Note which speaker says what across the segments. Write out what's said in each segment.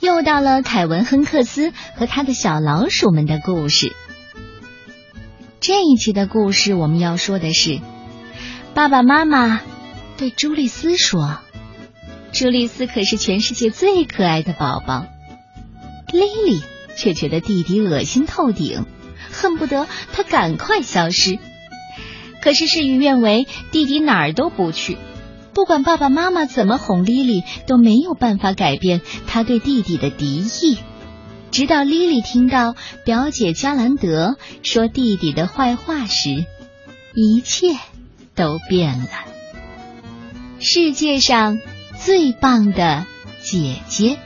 Speaker 1: 又到了凯文·亨克斯和他的小老鼠们的故事。这一集的故事，我们要说的是，爸爸妈妈对朱丽斯说：“朱丽斯可是全世界最可爱的宝宝。”莉莉却觉得弟弟恶心透顶，恨不得他赶快消失。可是事与愿违，弟弟哪儿都不去。不管爸爸妈妈怎么哄莉莉，都没有办法改变她对弟弟的敌意。直到莉莉听到表姐加兰德说弟弟的坏话时，一切都变了。世界上最棒的姐姐，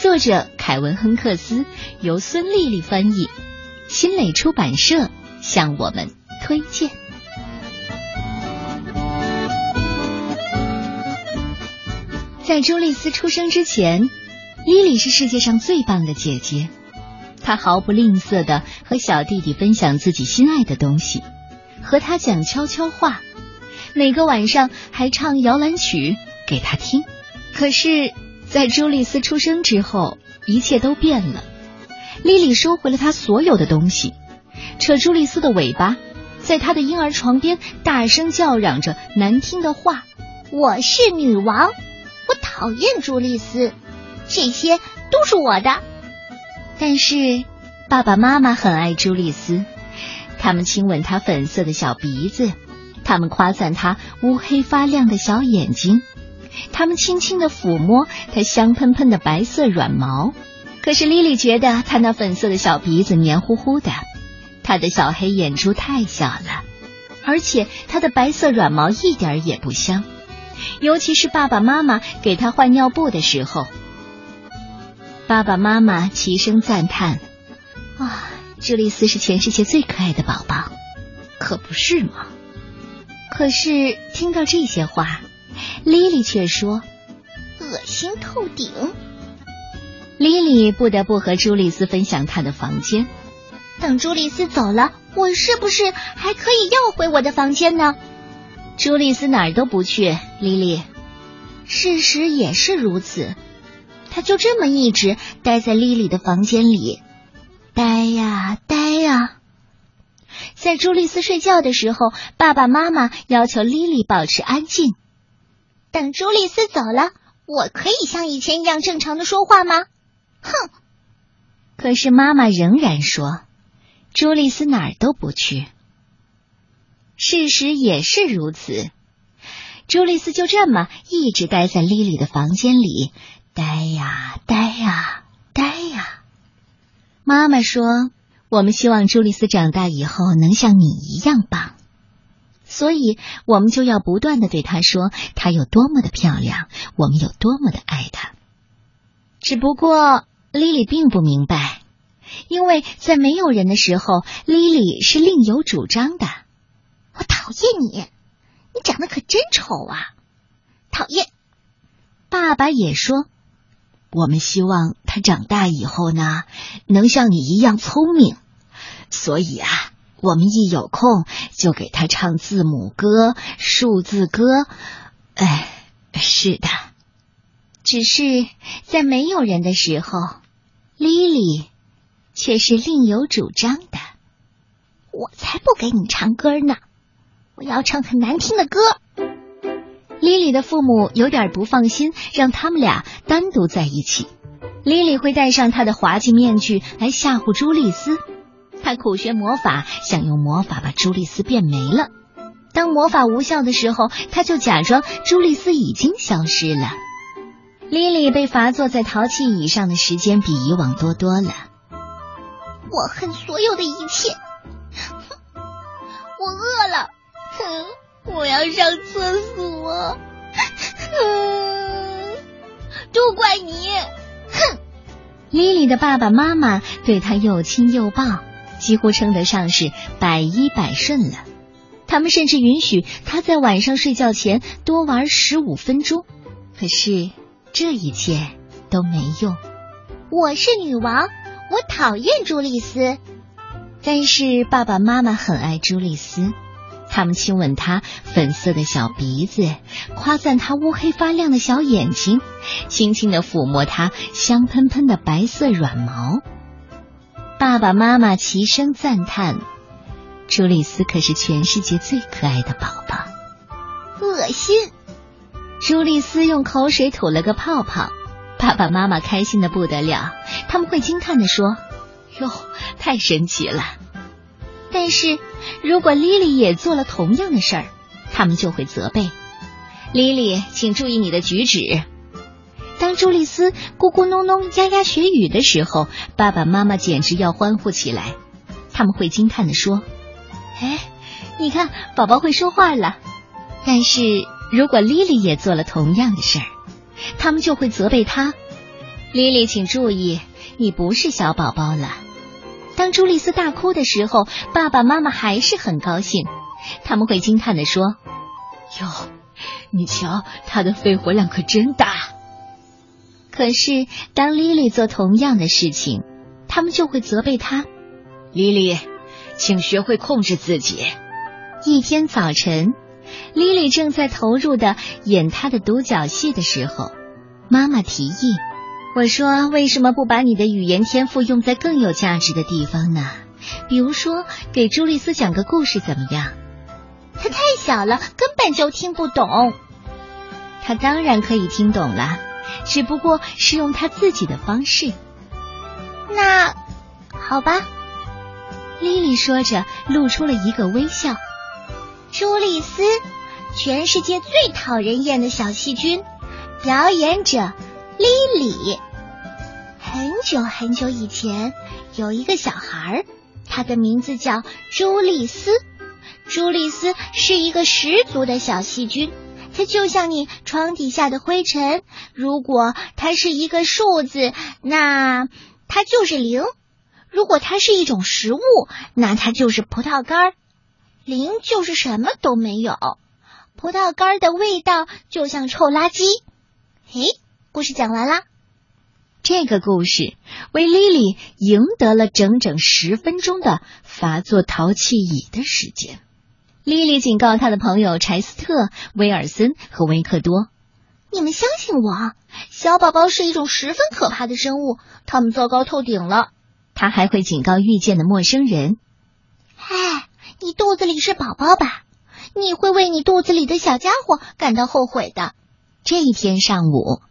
Speaker 1: 作者凯文·亨克斯，由孙丽丽翻译，新蕾出版社向我们推荐。在朱丽斯出生之前，莉莉是世界上最棒的姐姐。她毫不吝啬的和小弟弟分享自己心爱的东西，和他讲悄悄话，每个晚上还唱摇篮曲给他听。可是，在朱丽斯出生之后，一切都变了。莉莉收回了她所有的东西，扯朱丽斯的尾巴，在她的婴儿床边大声叫嚷着难听的话：“
Speaker 2: 我是女王。”我讨厌朱丽斯，这些都是我的。
Speaker 1: 但是爸爸妈妈很爱朱丽斯，他们亲吻她粉色的小鼻子，他们夸赞她乌黑发亮的小眼睛，他们轻轻的抚摸她香喷喷的白色软毛。可是莉莉觉得她那粉色的小鼻子黏糊糊的，她的小黑眼珠太小了，而且她的白色软毛一点也不香。尤其是爸爸妈妈给他换尿布的时候，爸爸妈妈齐声赞叹：“啊，朱丽斯是全世界最可爱的宝宝，可不是吗？”可是听到这些话，莉莉却说：“
Speaker 2: 恶心透顶。”
Speaker 1: 莉莉不得不和朱丽斯分享她的房间。
Speaker 2: 等朱丽斯走了，我是不是还可以要回我的房间呢？
Speaker 1: 朱丽斯哪儿都不去，莉莉。
Speaker 2: 事实也是如此，他就这么一直待在莉莉的房间里，待呀待呀。在朱丽斯睡觉的时候，爸爸妈妈要求莉莉保持安静。等朱丽斯走了，我可以像以前一样正常的说话吗？哼！
Speaker 1: 可是妈妈仍然说，朱丽斯哪儿都不去。事实也是如此，朱丽斯就这么一直待在莉莉的房间里，待呀待呀待呀。妈妈说：“我们希望朱丽斯长大以后能像你一样棒，所以我们就要不断的对她说她有多么的漂亮，我们有多么的爱她。”只不过莉莉并不明白，因为在没有人的时候，莉莉是另有主张的。
Speaker 2: 我讨厌你，你长得可真丑啊！讨厌。
Speaker 1: 爸爸也说，我们希望他长大以后呢，能像你一样聪明。所以啊，我们一有空就给他唱字母歌、数字歌。哎，是的。只是在没有人的时候，莉莉却是另有主张的。
Speaker 2: 我才不给你唱歌呢！我要唱很难听的歌。
Speaker 1: 莉莉的父母有点不放心，让他们俩单独在一起。莉莉会戴上她的滑稽面具来吓唬朱丽斯。她苦学魔法，想用魔法把朱丽斯变没了。当魔法无效的时候，她就假装朱丽斯已经消失了。莉莉被罚坐在淘气椅上的时间比以往多多了。
Speaker 2: 我恨所有的一切。我饿了。哼，我要上厕所。哼，都怪你！哼，
Speaker 1: 莉莉的爸爸妈妈对她又亲又抱，几乎称得上是百依百顺了。他们甚至允许她在晚上睡觉前多玩十五分钟。可是这一切都没用。
Speaker 2: 我是女王，我讨厌朱丽斯。
Speaker 1: 但是爸爸妈妈很爱朱丽斯。他们亲吻他粉色的小鼻子，夸赞他乌黑发亮的小眼睛，轻轻的抚摸他香喷喷的白色软毛。爸爸妈妈齐声赞叹：“朱丽斯可是全世界最可爱的宝宝。”
Speaker 2: 恶心！
Speaker 1: 朱丽斯用口水吐了个泡泡。爸爸妈妈开心的不得了，他们会惊叹的说：“哟，太神奇了！”但是如果莉莉也做了同样的事儿，他们就会责备莉莉，请注意你的举止。当朱丽斯咕咕哝哝、呀呀学语的时候，爸爸妈妈简直要欢呼起来。他们会惊叹的说：“哎，你看，宝宝会说话了。”但是如果莉莉也做了同样的事儿，他们就会责备她：“莉莉，请注意，你不是小宝宝了。”当朱丽斯大哭的时候，爸爸妈妈还是很高兴。他们会惊叹的说：“哟，你瞧，她的肺活量可真大。”可是当莉莉做同样的事情，他们就会责备她：“莉莉，请学会控制自己。”一天早晨，莉莉正在投入的演她的独角戏的时候，妈妈提议。我说：“为什么不把你的语言天赋用在更有价值的地方呢？比如说，给朱丽斯讲个故事怎么样？”
Speaker 2: 他太小了，根本就听不懂。
Speaker 1: 他当然可以听懂了，只不过是用他自己的方式。
Speaker 2: 那好吧，
Speaker 1: 莉莉说着，露出了一个微笑。
Speaker 2: 朱丽斯，全世界最讨人厌的小细菌，表演者。莉莉，很久很久以前，有一个小孩，他的名字叫朱丽斯。朱丽斯是一个十足的小细菌，它就像你床底下的灰尘。如果它是一个数字，那它就是零；如果它是一种食物，那它就是葡萄干。零就是什么都没有，葡萄干的味道就像臭垃圾。嘿。故事讲完啦。
Speaker 1: 这个故事为莉莉赢得了整整十分钟的发作淘气椅的时间。莉莉警告她的朋友柴斯特、威尔森和维克多：“
Speaker 2: 你们相信我，小宝宝是一种十分可怕的生物，他们糟糕透顶了。”
Speaker 1: 他还会警告遇见的陌生人：“
Speaker 2: 哎，你肚子里是宝宝吧？你会为你肚子里的小家伙感到后悔的。”
Speaker 1: 这一天上午。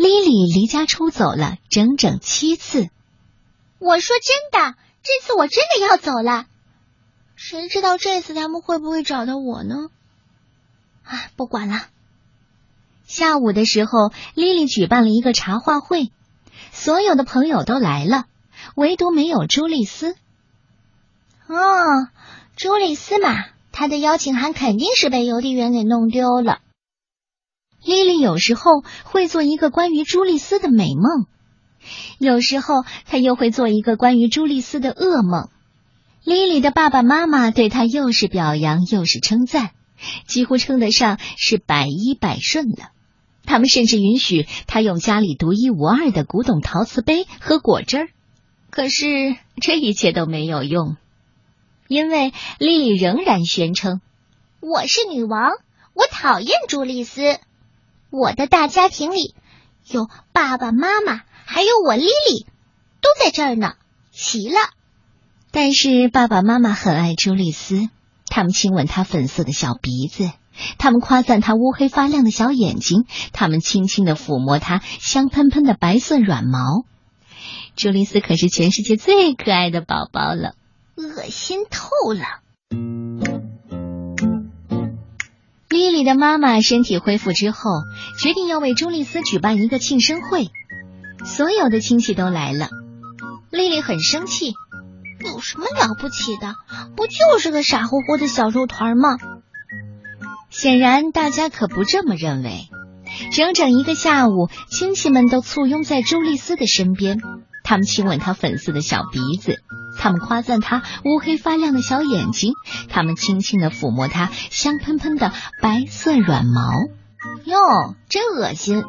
Speaker 1: 莉莉离家出走了整整七次。
Speaker 2: 我说真的，这次我真的要走了。谁知道这次他们会不会找到我呢？啊，不管了。
Speaker 1: 下午的时候，莉莉举办了一个茶话会，所有的朋友都来了，唯独没有朱丽丝。
Speaker 2: 哦，朱丽斯嘛，她的邀请函肯定是被邮递员给弄丢了。
Speaker 1: 莉莉有时候会做一个关于朱丽斯的美梦，有时候她又会做一个关于朱丽斯的噩梦。莉莉的爸爸妈妈对她又是表扬又是称赞，几乎称得上是百依百顺了。他们甚至允许她用家里独一无二的古董陶瓷杯和果汁儿。可是这一切都没有用，因为莉莉仍然宣称：“
Speaker 2: 我是女王，我讨厌朱丽斯。”我的大家庭里有爸爸妈妈，还有我莉莉，都在这儿呢，齐了。
Speaker 1: 但是爸爸妈妈很爱朱丽斯，他们亲吻她粉色的小鼻子，他们夸赞她乌黑发亮的小眼睛，他们轻轻的抚摸她香喷喷的白色软毛。朱丽斯可是全世界最可爱的宝宝了，
Speaker 2: 恶心透了。
Speaker 1: 莉莉的妈妈身体恢复之后，决定要为朱丽斯举办一个庆生会，所有的亲戚都来了。莉莉很生气，
Speaker 2: 有什么了不起的？不就是个傻乎乎的小肉团吗？
Speaker 1: 显然大家可不这么认为。整整一个下午，亲戚们都簇拥在朱丽斯的身边，他们亲吻他粉色的小鼻子。他们夸赞他乌黑发亮的小眼睛，他们轻轻的抚摸他香喷喷的白色软毛。哟，真恶心！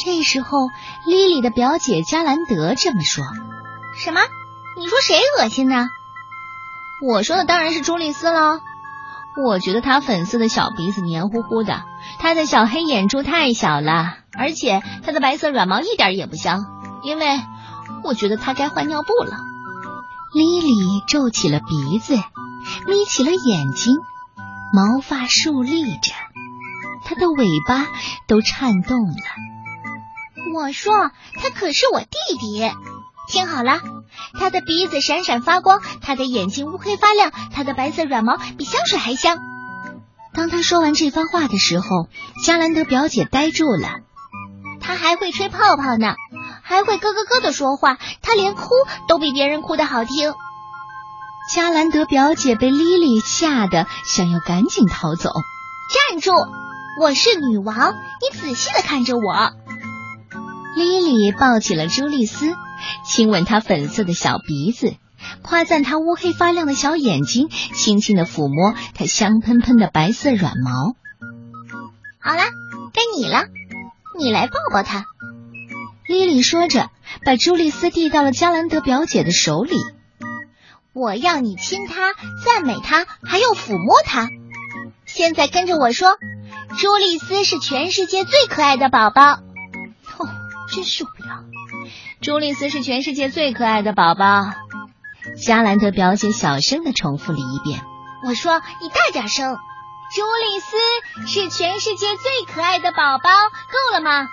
Speaker 1: 这时候，莉莉的表姐加兰德这么说：“
Speaker 2: 什么？你说谁恶心呢？
Speaker 1: 我说的当然是朱丽斯了。
Speaker 3: 我觉得他粉色的小鼻子黏糊糊的，他的小黑眼珠太小了，而且他的白色软毛一点也不香，因为我觉得他该换尿布了。
Speaker 1: 莉莉皱起了鼻子，眯起了眼睛，毛发竖立着，它的尾巴都颤动了。
Speaker 2: 我说，他可是我弟弟。听好了，他的鼻子闪闪发光，他的眼睛乌黑发亮，他的白色软毛比香水还香。
Speaker 1: 当他说完这番话的时候，加兰德表姐呆住了。
Speaker 2: 他还会吹泡泡呢，还会咯咯咯的说话，他连哭都比别人哭的好听。
Speaker 1: 加兰德表姐被莉莉吓得想要赶紧逃走。
Speaker 2: 站住！我是女王，你仔细的看着我。
Speaker 1: 莉莉抱起了朱丽斯。亲吻她粉色的小鼻子，夸赞她乌黑发亮的小眼睛，轻轻的抚摸她香喷喷的白色软毛。
Speaker 2: 好了，该你了，你来抱抱他。
Speaker 1: 莉莉说着，把朱丽斯递到了加兰德表姐的手里。
Speaker 2: 我要你亲他，赞美他，还要抚摸他。现在跟着我说，朱丽斯是全世界最可爱的宝宝。
Speaker 3: 哦，真受不了。朱丽斯是全世界最可爱的宝宝，
Speaker 1: 加兰德表姐小声的重复了一遍。
Speaker 2: 我说你大点声。朱丽斯是全世界最可爱的宝宝，够了吗？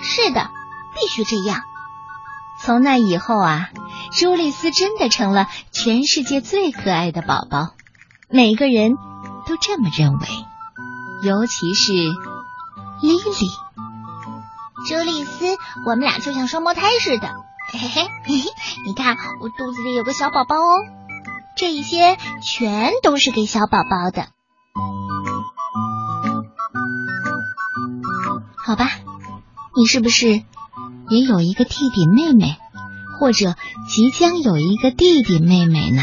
Speaker 2: 是的，必须这样。
Speaker 1: 从那以后啊，朱丽斯真的成了全世界最可爱的宝宝，每个人都这么认为，尤其是莉莉。
Speaker 2: 朱丽斯，我们俩就像双胞胎似的，嘿嘿嘿，你看我肚子里有个小宝宝哦，这一些全都是给小宝宝的，
Speaker 1: 好吧？你是不是也有一个弟弟妹妹，或者即将有一个弟弟妹妹呢？